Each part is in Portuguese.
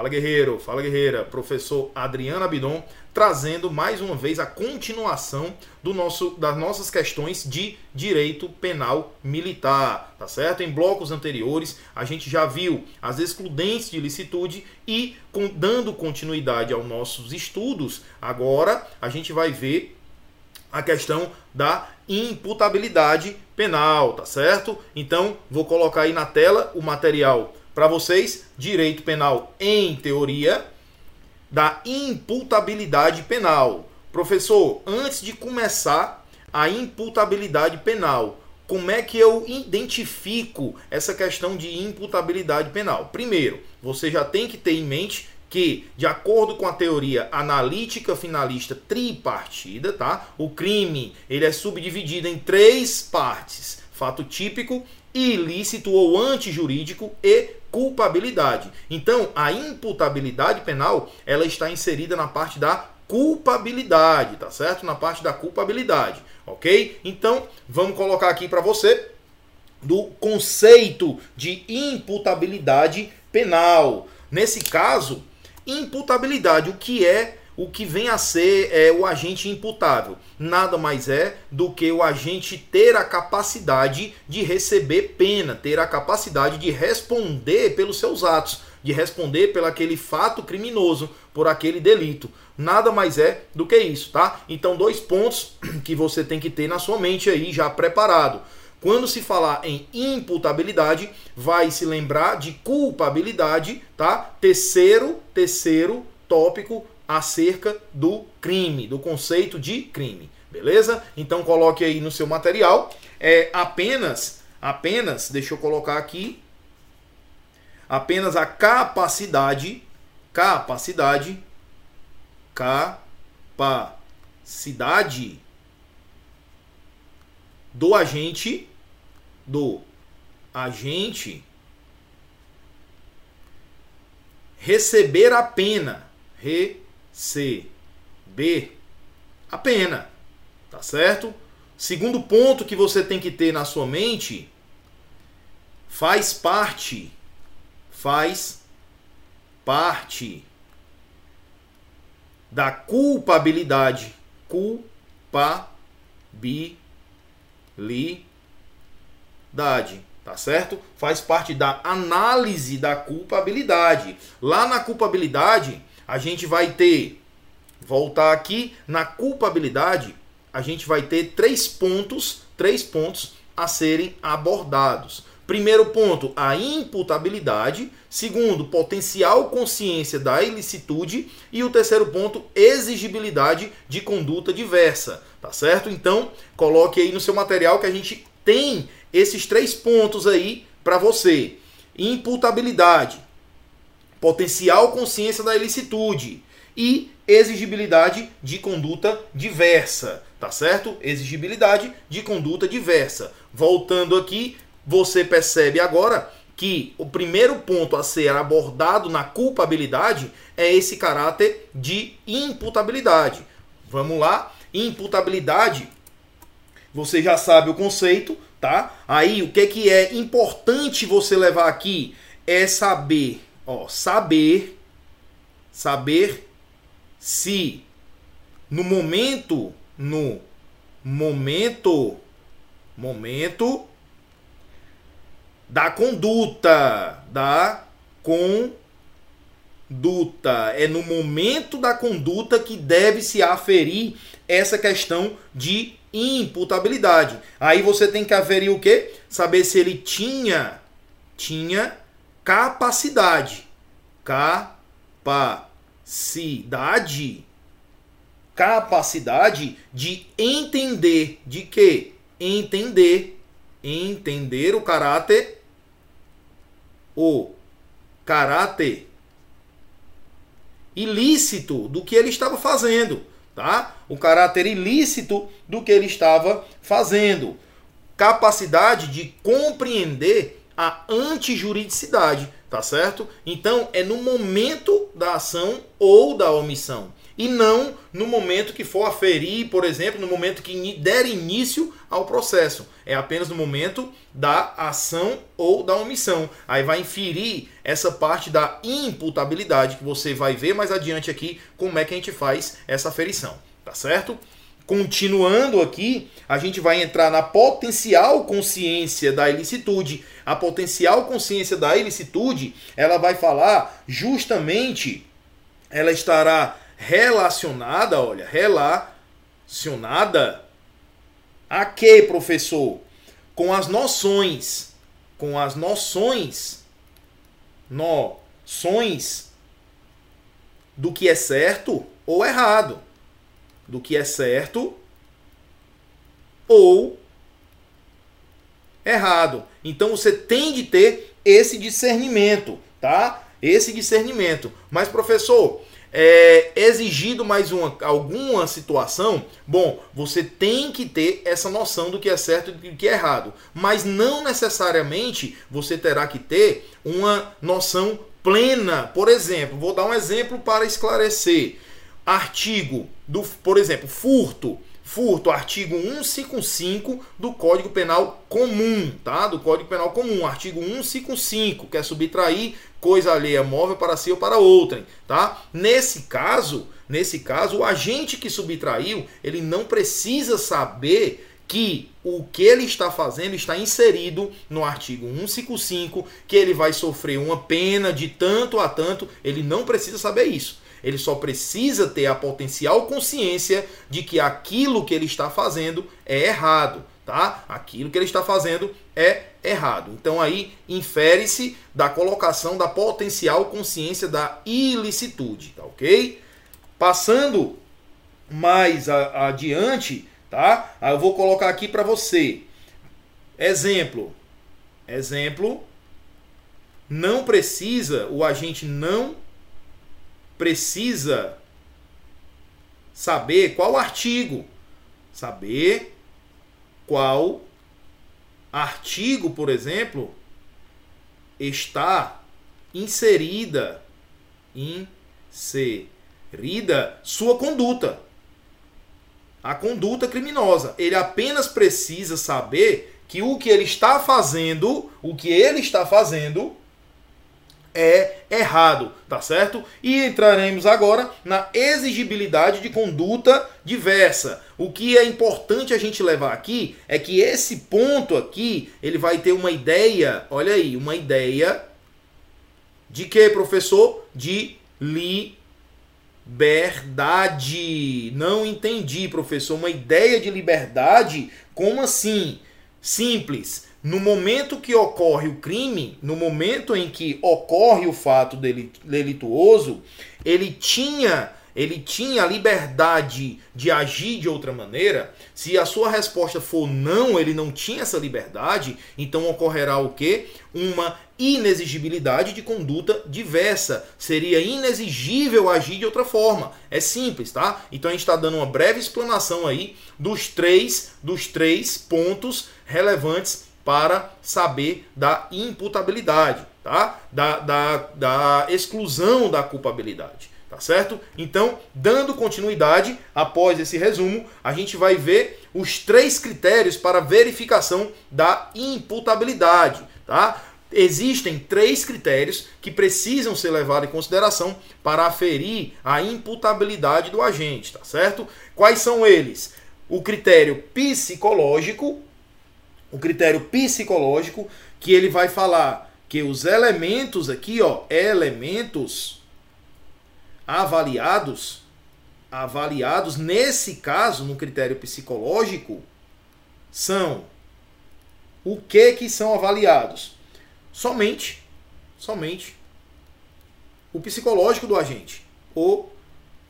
Fala guerreiro, fala guerreira, professor Adriano Abidon, trazendo mais uma vez a continuação do nosso, das nossas questões de direito penal militar, tá certo? Em blocos anteriores a gente já viu as excludentes de licitude e com, dando continuidade aos nossos estudos, agora a gente vai ver a questão da imputabilidade penal, tá certo? Então, vou colocar aí na tela o material para vocês, direito penal em teoria da imputabilidade penal. Professor, antes de começar a imputabilidade penal, como é que eu identifico essa questão de imputabilidade penal? Primeiro, você já tem que ter em mente que, de acordo com a teoria analítica finalista tripartida, tá? O crime ele é subdividido em três partes: fato típico, ilícito ou antijurídico e culpabilidade. Então, a imputabilidade penal, ela está inserida na parte da culpabilidade, tá certo? Na parte da culpabilidade, OK? Então, vamos colocar aqui para você do conceito de imputabilidade penal. Nesse caso, Imputabilidade, o que é o que vem a ser é, o agente imputável? Nada mais é do que o agente ter a capacidade de receber pena, ter a capacidade de responder pelos seus atos, de responder pelo aquele fato criminoso, por aquele delito. Nada mais é do que isso, tá? Então, dois pontos que você tem que ter na sua mente aí já preparado. Quando se falar em imputabilidade, vai se lembrar de culpabilidade, tá? Terceiro, terceiro tópico acerca do crime, do conceito de crime. Beleza? Então coloque aí no seu material. É apenas, apenas, deixa eu colocar aqui, apenas a capacidade, capacidade, capacidade do agente do agente receber a pena. Receber a pena. Tá certo? Segundo ponto que você tem que ter na sua mente faz parte faz parte da culpabilidade culpabilidade, tá certo? Faz parte da análise da culpabilidade. Lá na culpabilidade, a gente vai ter, voltar aqui, na culpabilidade, a gente vai ter três pontos, três pontos a serem abordados. Primeiro ponto, a imputabilidade. Segundo, potencial consciência da ilicitude. E o terceiro ponto, exigibilidade de conduta diversa. Tá certo? Então, coloque aí no seu material que a gente tem esses três pontos aí para você: imputabilidade, potencial consciência da ilicitude e exigibilidade de conduta diversa, tá certo? Exigibilidade de conduta diversa. Voltando aqui, você percebe agora que o primeiro ponto a ser abordado na culpabilidade é esse caráter de imputabilidade. Vamos lá? Imputabilidade, você já sabe o conceito, tá? Aí o que que é importante você levar aqui é saber, ó, saber saber se no momento no momento momento da conduta, da conduta. É no momento da conduta que deve se aferir essa questão de imputabilidade. Aí você tem que aferir o quê? Saber se ele tinha tinha capacidade. Capacidade capacidade de entender de que entender entender o caráter o caráter ilícito do que ele estava fazendo tá? O caráter ilícito do que ele estava fazendo. Capacidade de compreender a antijuridicidade, tá certo? Então é no momento da ação ou da omissão e não no momento que for aferir, por exemplo, no momento que der início ao processo. É apenas no momento da ação ou da omissão. Aí vai inferir essa parte da imputabilidade que você vai ver mais adiante aqui como é que a gente faz essa aferição, tá certo? Continuando aqui, a gente vai entrar na potencial consciência da ilicitude. A potencial consciência da ilicitude, ela vai falar justamente, ela estará relacionada, olha, relacionada a que, professor? Com as noções, com as noções, noções do que é certo ou errado, do que é certo ou errado. Então você tem de ter esse discernimento, tá? Esse discernimento. Mas professor, é, exigido mais uma, alguma situação, bom, você tem que ter essa noção do que é certo e do que é errado. Mas não necessariamente você terá que ter uma noção plena. Por exemplo, vou dar um exemplo para esclarecer. Artigo do, por exemplo, furto furto, artigo 155 do Código Penal Comum, tá? Do Código Penal Comum, artigo 155, que é subtrair coisa alheia móvel para si ou para outrem, tá? Nesse caso, nesse caso, o agente que subtraiu, ele não precisa saber que o que ele está fazendo está inserido no artigo 155, que ele vai sofrer uma pena de tanto a tanto, ele não precisa saber isso. Ele só precisa ter a potencial consciência de que aquilo que ele está fazendo é errado, tá? Aquilo que ele está fazendo é errado. Então aí infere-se da colocação da potencial consciência da ilicitude, tá ok? Passando mais a, adiante, tá? Eu vou colocar aqui para você. Exemplo. Exemplo. Não precisa, o agente não precisa saber qual artigo. Saber qual artigo, por exemplo, está inserida inserida sua conduta. A conduta criminosa. Ele apenas precisa saber que o que ele está fazendo, o que ele está fazendo é errado, tá certo? E entraremos agora na exigibilidade de conduta diversa. O que é importante a gente levar aqui é que esse ponto aqui, ele vai ter uma ideia, olha aí, uma ideia de que, professor? De liberdade. Não entendi, professor, uma ideia de liberdade? Como assim? Simples no momento que ocorre o crime, no momento em que ocorre o fato delituoso, ele tinha ele tinha a liberdade de agir de outra maneira. Se a sua resposta for não, ele não tinha essa liberdade, então ocorrerá o quê? Uma inexigibilidade de conduta diversa. Seria inexigível agir de outra forma. É simples, tá? Então a gente está dando uma breve explanação aí dos três, dos três pontos relevantes para saber da imputabilidade, tá? Da, da, da exclusão da culpabilidade, tá certo? Então, dando continuidade após esse resumo, a gente vai ver os três critérios para verificação da imputabilidade, tá? Existem três critérios que precisam ser levados em consideração para aferir a imputabilidade do agente, tá certo? Quais são eles? O critério psicológico, o critério psicológico, que ele vai falar que os elementos aqui, ó, elementos avaliados, avaliados nesse caso, no critério psicológico, são o que que são avaliados? Somente, somente o psicológico do agente, o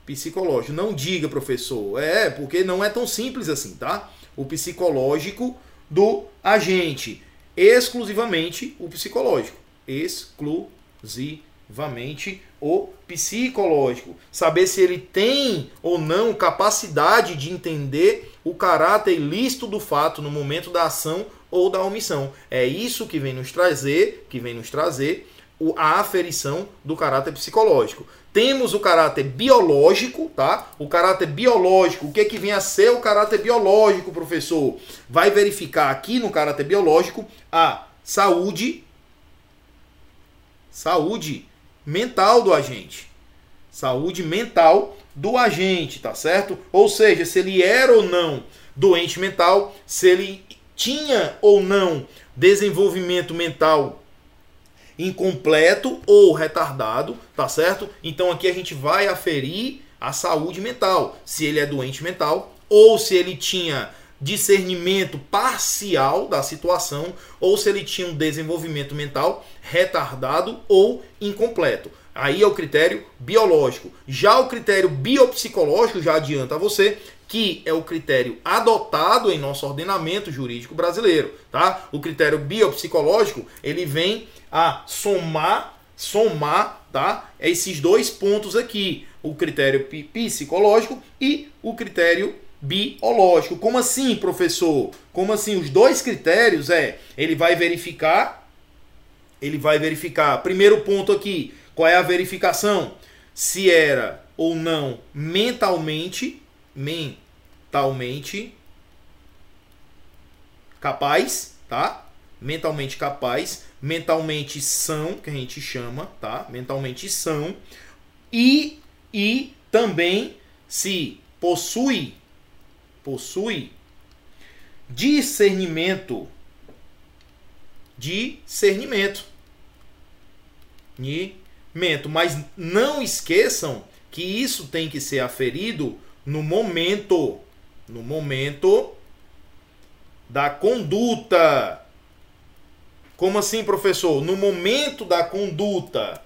psicológico. Não diga, professor, é, porque não é tão simples assim, tá? O psicológico do agente, exclusivamente o psicológico, exclusivamente o psicológico, saber se ele tem ou não capacidade de entender o caráter ilícito do fato no momento da ação ou da omissão. É isso que vem nos trazer, que vem nos trazer a aferição do caráter psicológico. Temos o caráter biológico, tá? O caráter biológico, o que, é que vem a ser o caráter biológico, professor? Vai verificar aqui no caráter biológico a saúde, saúde mental do agente. Saúde mental do agente, tá certo? Ou seja, se ele era ou não doente mental, se ele tinha ou não desenvolvimento mental incompleto ou retardado, tá certo? Então aqui a gente vai aferir a saúde mental, se ele é doente mental ou se ele tinha discernimento parcial da situação ou se ele tinha um desenvolvimento mental retardado ou incompleto. Aí é o critério biológico. Já o critério biopsicológico já adianta a você que é o critério adotado em nosso ordenamento jurídico brasileiro, tá? O critério biopsicológico, ele vem a somar, somar, tá? Esses dois pontos aqui, o critério psicológico e o critério biológico. Como assim, professor? Como assim? Os dois critérios é, ele vai verificar, ele vai verificar, primeiro ponto aqui, qual é a verificação? Se era ou não mentalmente, mentalmente capaz, tá? Mentalmente capaz, mentalmente são, que a gente chama, tá? Mentalmente são e e também se possui possui discernimento discernimento mas não esqueçam que isso tem que ser aferido no momento no momento da conduta como assim, professor? No momento da conduta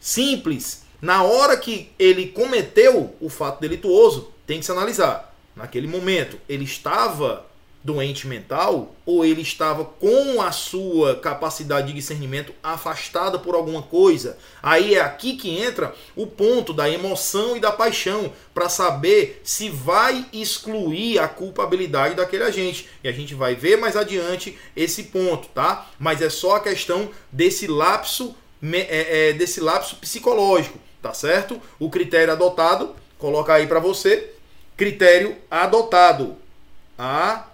simples, na hora que ele cometeu o fato delituoso, tem que se analisar. Naquele momento, ele estava doente mental ou ele estava com a sua capacidade de discernimento afastada por alguma coisa. Aí é aqui que entra o ponto da emoção e da paixão para saber se vai excluir a culpabilidade daquele agente. E a gente vai ver mais adiante esse ponto, tá? Mas é só a questão desse lapso é, é, desse lapso psicológico, tá certo? O critério adotado, coloca aí para você, critério adotado. A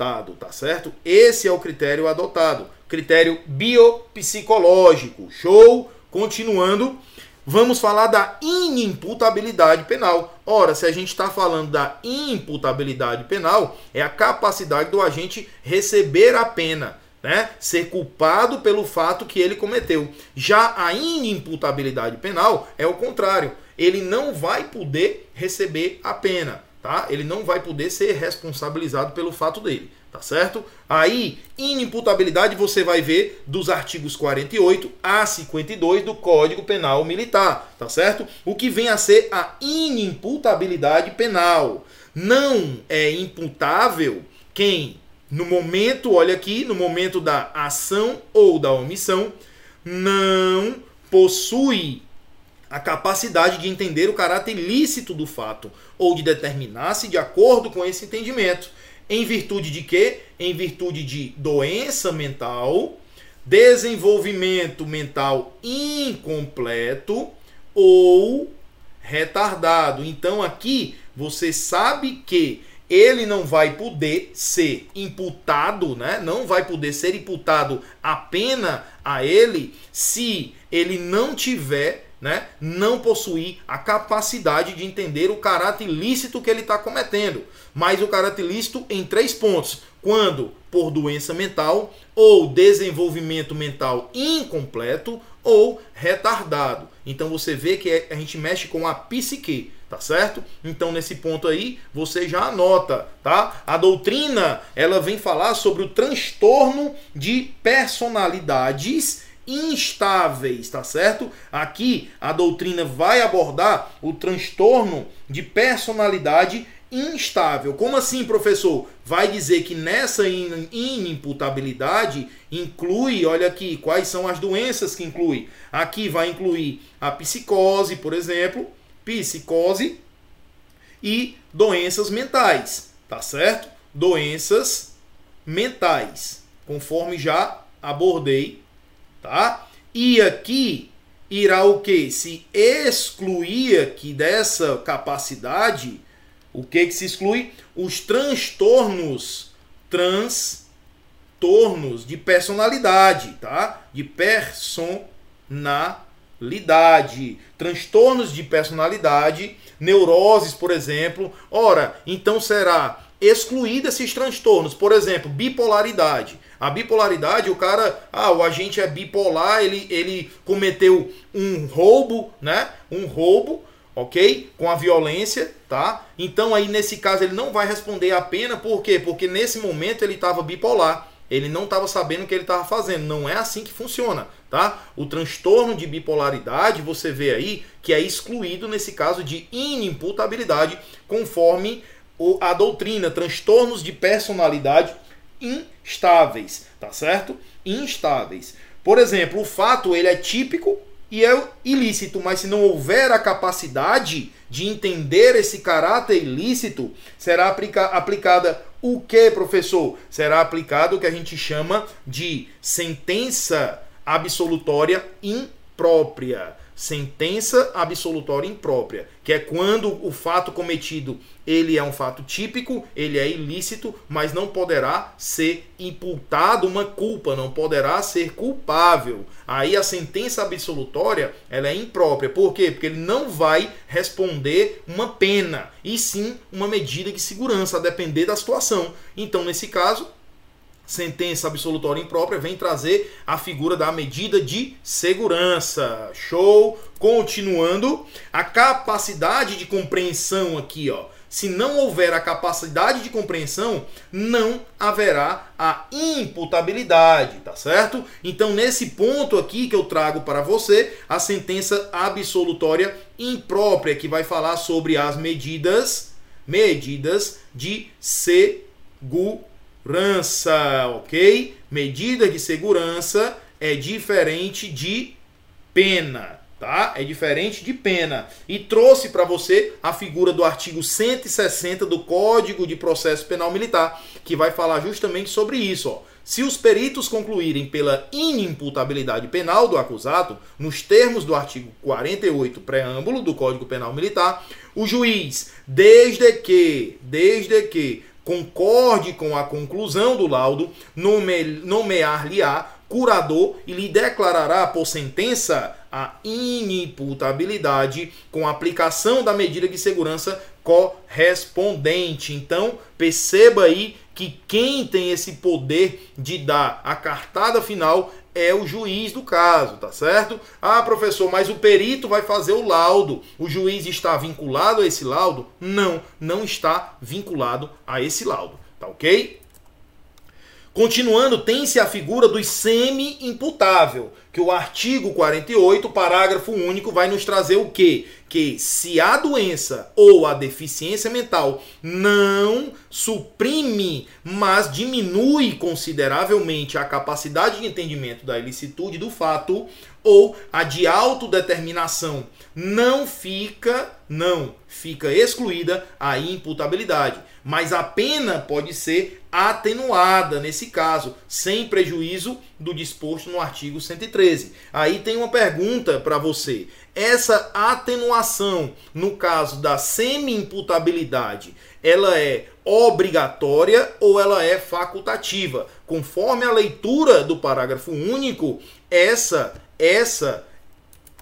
adotado, tá certo? Esse é o critério adotado, critério biopsicológico. Show? Continuando, vamos falar da inimputabilidade penal. Ora, se a gente está falando da imputabilidade penal, é a capacidade do agente receber a pena. Né? Ser culpado pelo fato que ele cometeu. Já a inimputabilidade penal é o contrário. Ele não vai poder receber a pena tá? Ele não vai poder ser responsabilizado pelo fato dele, tá certo? Aí, inimputabilidade você vai ver dos artigos 48 a 52 do Código Penal Militar, tá certo? O que vem a ser a inimputabilidade penal. Não é imputável quem no momento, olha aqui, no momento da ação ou da omissão, não possui a capacidade de entender o caráter ilícito do fato ou de determinar-se de acordo com esse entendimento. Em virtude de quê? Em virtude de doença mental, desenvolvimento mental incompleto ou retardado. Então aqui você sabe que ele não vai poder ser imputado, né? Não vai poder ser imputado a pena a ele se ele não tiver né, não possuir a capacidade de entender o caráter ilícito que ele está cometendo. Mas o caráter ilícito em três pontos. Quando por doença mental, ou desenvolvimento mental incompleto, ou retardado. Então você vê que a gente mexe com a psique, tá certo? Então nesse ponto aí você já anota, tá? A doutrina ela vem falar sobre o transtorno de personalidades instáveis, tá certo? Aqui a doutrina vai abordar o transtorno de personalidade instável. Como assim, professor? Vai dizer que nessa inimputabilidade inclui, olha aqui, quais são as doenças que inclui? Aqui vai incluir a psicose, por exemplo, psicose e doenças mentais, tá certo? doenças mentais, conforme já abordei, tá? E aqui irá o que? Se excluir aqui dessa capacidade, o que que se exclui? Os transtornos transtornos de personalidade, tá? De personalidade, transtornos de personalidade, neuroses, por exemplo. Ora, então será excluída esses transtornos, por exemplo, bipolaridade. A bipolaridade, o cara, ah, o agente é bipolar, ele, ele cometeu um roubo, né? Um roubo, ok? Com a violência, tá? Então aí nesse caso ele não vai responder a pena, por quê? Porque nesse momento ele estava bipolar. Ele não estava sabendo o que ele estava fazendo. Não é assim que funciona, tá? O transtorno de bipolaridade, você vê aí que é excluído nesse caso de inimputabilidade, conforme a doutrina, transtornos de personalidade instáveis, tá certo? Instáveis. Por exemplo, o fato ele é típico e é ilícito, mas se não houver a capacidade de entender esse caráter ilícito, será aplica aplicada o que, professor? Será aplicado o que a gente chama de sentença absolutória imprópria sentença absolutória imprópria, que é quando o fato cometido ele é um fato típico, ele é ilícito, mas não poderá ser imputado uma culpa, não poderá ser culpável. Aí a sentença absolutória ela é imprópria. Por quê? Porque ele não vai responder uma pena, e sim uma medida de segurança, a depender da situação. Então, nesse caso, sentença absolutória imprópria vem trazer a figura da medida de segurança. Show! Continuando, a capacidade de compreensão aqui, ó. Se não houver a capacidade de compreensão, não haverá a imputabilidade, tá certo? Então, nesse ponto aqui que eu trago para você, a sentença absolutória imprópria, que vai falar sobre as medidas, medidas de segurança segurança, ok? Medida de segurança é diferente de pena, tá? É diferente de pena. E trouxe para você a figura do artigo 160 do Código de Processo Penal Militar, que vai falar justamente sobre isso, ó. Se os peritos concluírem pela inimputabilidade penal do acusado, nos termos do artigo 48, preâmbulo do Código Penal Militar, o juiz, desde que, desde que concorde com a conclusão do laudo, nomear-lhe-á curador e lhe declarará por sentença a inimputabilidade com aplicação da medida de segurança correspondente. Então, perceba aí que quem tem esse poder de dar a cartada final é o juiz do caso, tá certo? Ah, professor, mas o perito vai fazer o laudo. O juiz está vinculado a esse laudo? Não, não está vinculado a esse laudo, tá ok? Continuando, tem-se a figura do semi-imputável, que o artigo 48, parágrafo único, vai nos trazer o quê? Que se a doença ou a deficiência mental não suprime, mas diminui consideravelmente a capacidade de entendimento da ilicitude do fato, ou a de autodeterminação não fica, não fica excluída a imputabilidade, mas a pena pode ser atenuada nesse caso, sem prejuízo do disposto no artigo 113. Aí tem uma pergunta para você. Essa atenuação, no caso da semi-imputabilidade, ela é obrigatória ou ela é facultativa? Conforme a leitura do parágrafo único, essa essa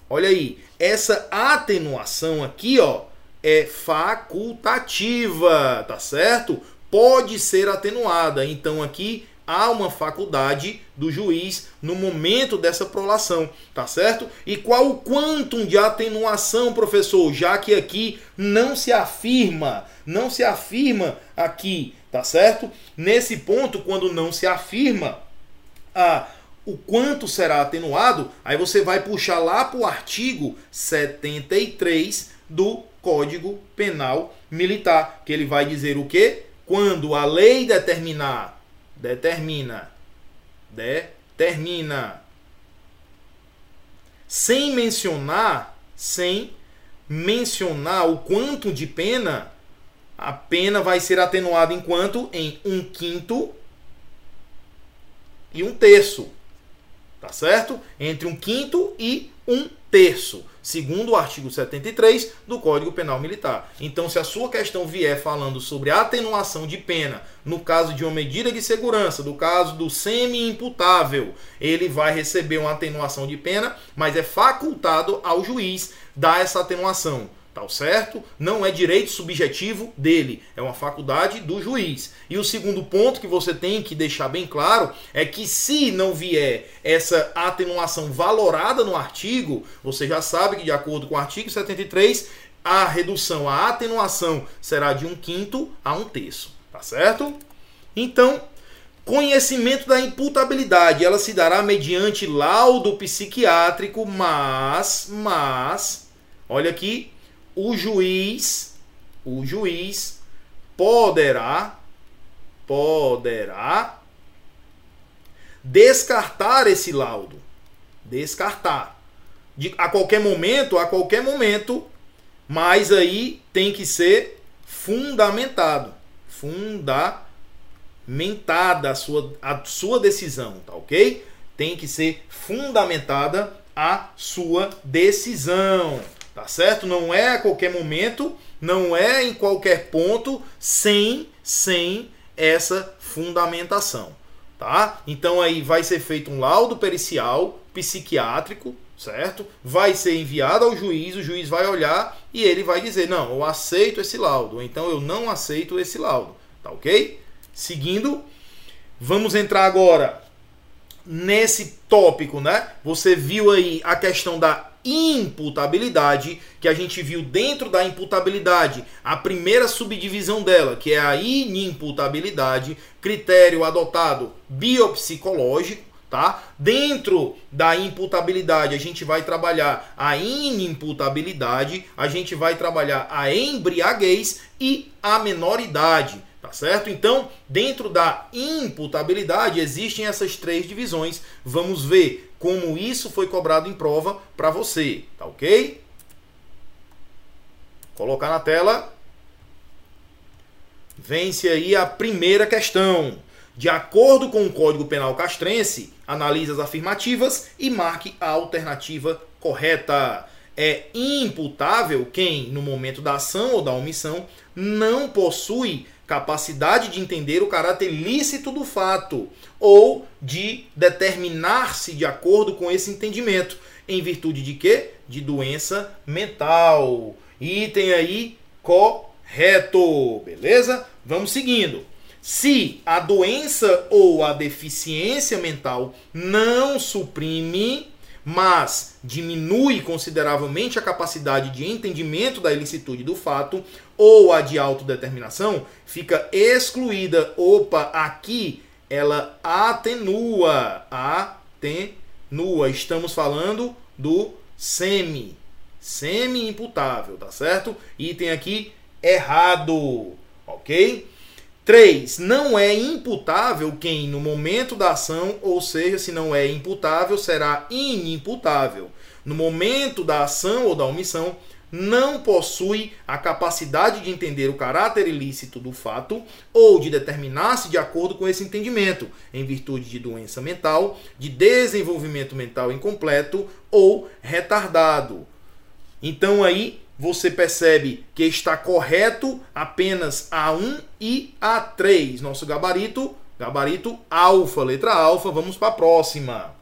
olha aí, essa atenuação aqui, ó, é facultativa, tá certo? Pode ser atenuada. Então aqui há uma faculdade do juiz no momento dessa prolação, tá certo? E qual o quantum de atenuação, professor? Já que aqui não se afirma, não se afirma aqui, tá certo? Nesse ponto, quando não se afirma a o quanto será atenuado, aí você vai puxar lá para o artigo 73 do Código Penal Militar, que ele vai dizer o quê? Quando a lei determinar, determina, determina, sem mencionar, sem mencionar o quanto de pena, a pena vai ser atenuada em quanto? Em um quinto e um terço. Tá certo? Entre um quinto e um terço, segundo o artigo 73 do Código Penal Militar. Então, se a sua questão vier falando sobre atenuação de pena, no caso de uma medida de segurança, do caso do semi-imputável, ele vai receber uma atenuação de pena, mas é facultado ao juiz dar essa atenuação. Tá certo? Não é direito subjetivo dele, é uma faculdade do juiz. E o segundo ponto que você tem que deixar bem claro é que se não vier essa atenuação valorada no artigo, você já sabe que de acordo com o artigo 73, a redução, a atenuação será de um quinto a um terço, tá certo? Então, conhecimento da imputabilidade, ela se dará mediante laudo psiquiátrico, mas, mas, olha aqui, o juiz, o juiz poderá, poderá descartar esse laudo. Descartar. De, a qualquer momento, a qualquer momento, mas aí tem que ser fundamentado. Fundamentada a sua, a sua decisão, tá ok? Tem que ser fundamentada a sua decisão. Tá certo? Não é a qualquer momento, não é em qualquer ponto sem sem essa fundamentação, tá? Então aí vai ser feito um laudo pericial psiquiátrico, certo? Vai ser enviado ao juiz, o juiz vai olhar e ele vai dizer: "Não, eu aceito esse laudo", ou então eu não aceito esse laudo, tá OK? Seguindo, vamos entrar agora nesse tópico, né? Você viu aí a questão da imputabilidade, que a gente viu dentro da imputabilidade, a primeira subdivisão dela, que é a inimputabilidade, critério adotado biopsicológico, tá? Dentro da imputabilidade, a gente vai trabalhar a inimputabilidade, a gente vai trabalhar a embriaguez e a menoridade. Tá certo? Então, dentro da imputabilidade existem essas três divisões. Vamos ver como isso foi cobrado em prova para você, tá ok? Colocar na tela. Vence aí a primeira questão. De acordo com o Código Penal Castrense, analise as afirmativas e marque a alternativa correta. É imputável quem, no momento da ação ou da omissão, não possui capacidade de entender o caráter lícito do fato ou de determinar-se de acordo com esse entendimento. Em virtude de quê? De doença mental. Item aí correto. Beleza? Vamos seguindo. Se a doença ou a deficiência mental não suprime mas diminui consideravelmente a capacidade de entendimento da ilicitude do fato ou a de autodeterminação, fica excluída. Opa, aqui ela atenua. Atenua. Estamos falando do semi. Semi-imputável, tá certo? Item aqui errado. Ok? 3. Não é imputável quem, no momento da ação, ou seja, se não é imputável, será inimputável. No momento da ação ou da omissão, não possui a capacidade de entender o caráter ilícito do fato ou de determinar-se de acordo com esse entendimento, em virtude de doença mental, de desenvolvimento mental incompleto ou retardado. Então aí você percebe que está correto apenas A1 e A3. Nosso gabarito, gabarito alfa, letra alfa. Vamos para a próxima.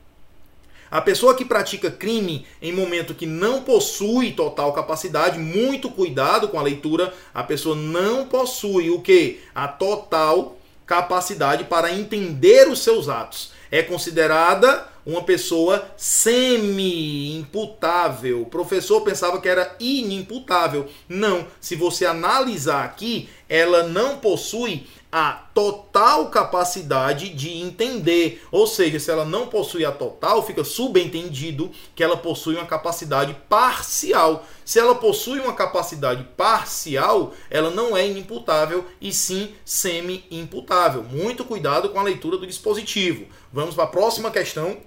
A pessoa que pratica crime em momento que não possui total capacidade, muito cuidado com a leitura, a pessoa não possui o que? A total capacidade para entender os seus atos. É considerada uma pessoa semi-imputável. O professor pensava que era inimputável. Não, se você analisar aqui, ela não possui a total capacidade de entender. Ou seja, se ela não possui a total, fica subentendido que ela possui uma capacidade parcial. Se ela possui uma capacidade parcial, ela não é inimputável e sim semi-imputável. Muito cuidado com a leitura do dispositivo. Vamos para a próxima questão.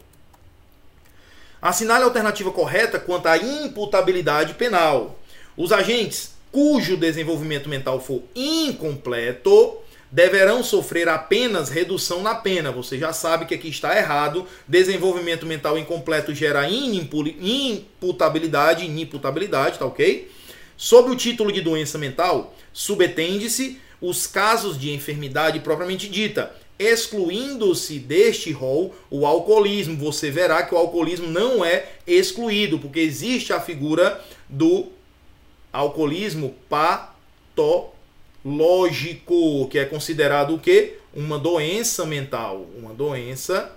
Assinale a alternativa correta quanto à imputabilidade penal. Os agentes cujo desenvolvimento mental for incompleto, deverão sofrer apenas redução na pena. Você já sabe que aqui está errado. Desenvolvimento mental incompleto gera inimputabilidade, inimputabilidade, tá ok? Sob o título de doença mental, subetende-se os casos de enfermidade propriamente dita, excluindo-se deste rol o alcoolismo. Você verá que o alcoolismo não é excluído, porque existe a figura do alcoolismo patológico, que é considerado o quê? Uma doença mental, uma doença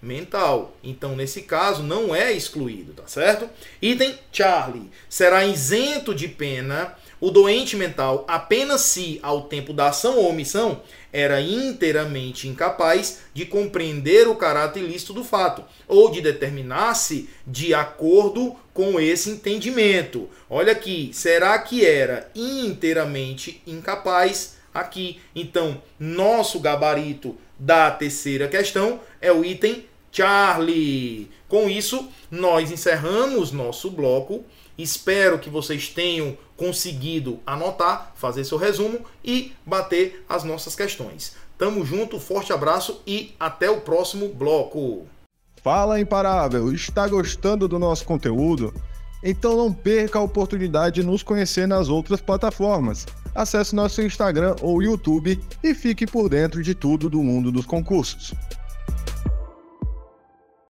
mental. Então, nesse caso, não é excluído, tá certo? Item Charlie será isento de pena o doente mental apenas se, ao tempo da ação ou omissão, era inteiramente incapaz de compreender o caráter ilícito do fato ou de determinar-se de acordo com esse entendimento. Olha aqui, será que era inteiramente incapaz aqui? Então, nosso gabarito da terceira questão é o item Charlie. Com isso, nós encerramos nosso bloco. Espero que vocês tenham conseguido anotar, fazer seu resumo e bater as nossas questões. Tamo junto, forte abraço e até o próximo bloco. Fala Imparável, está gostando do nosso conteúdo? Então não perca a oportunidade de nos conhecer nas outras plataformas. Acesse nosso Instagram ou YouTube e fique por dentro de tudo do mundo dos concursos.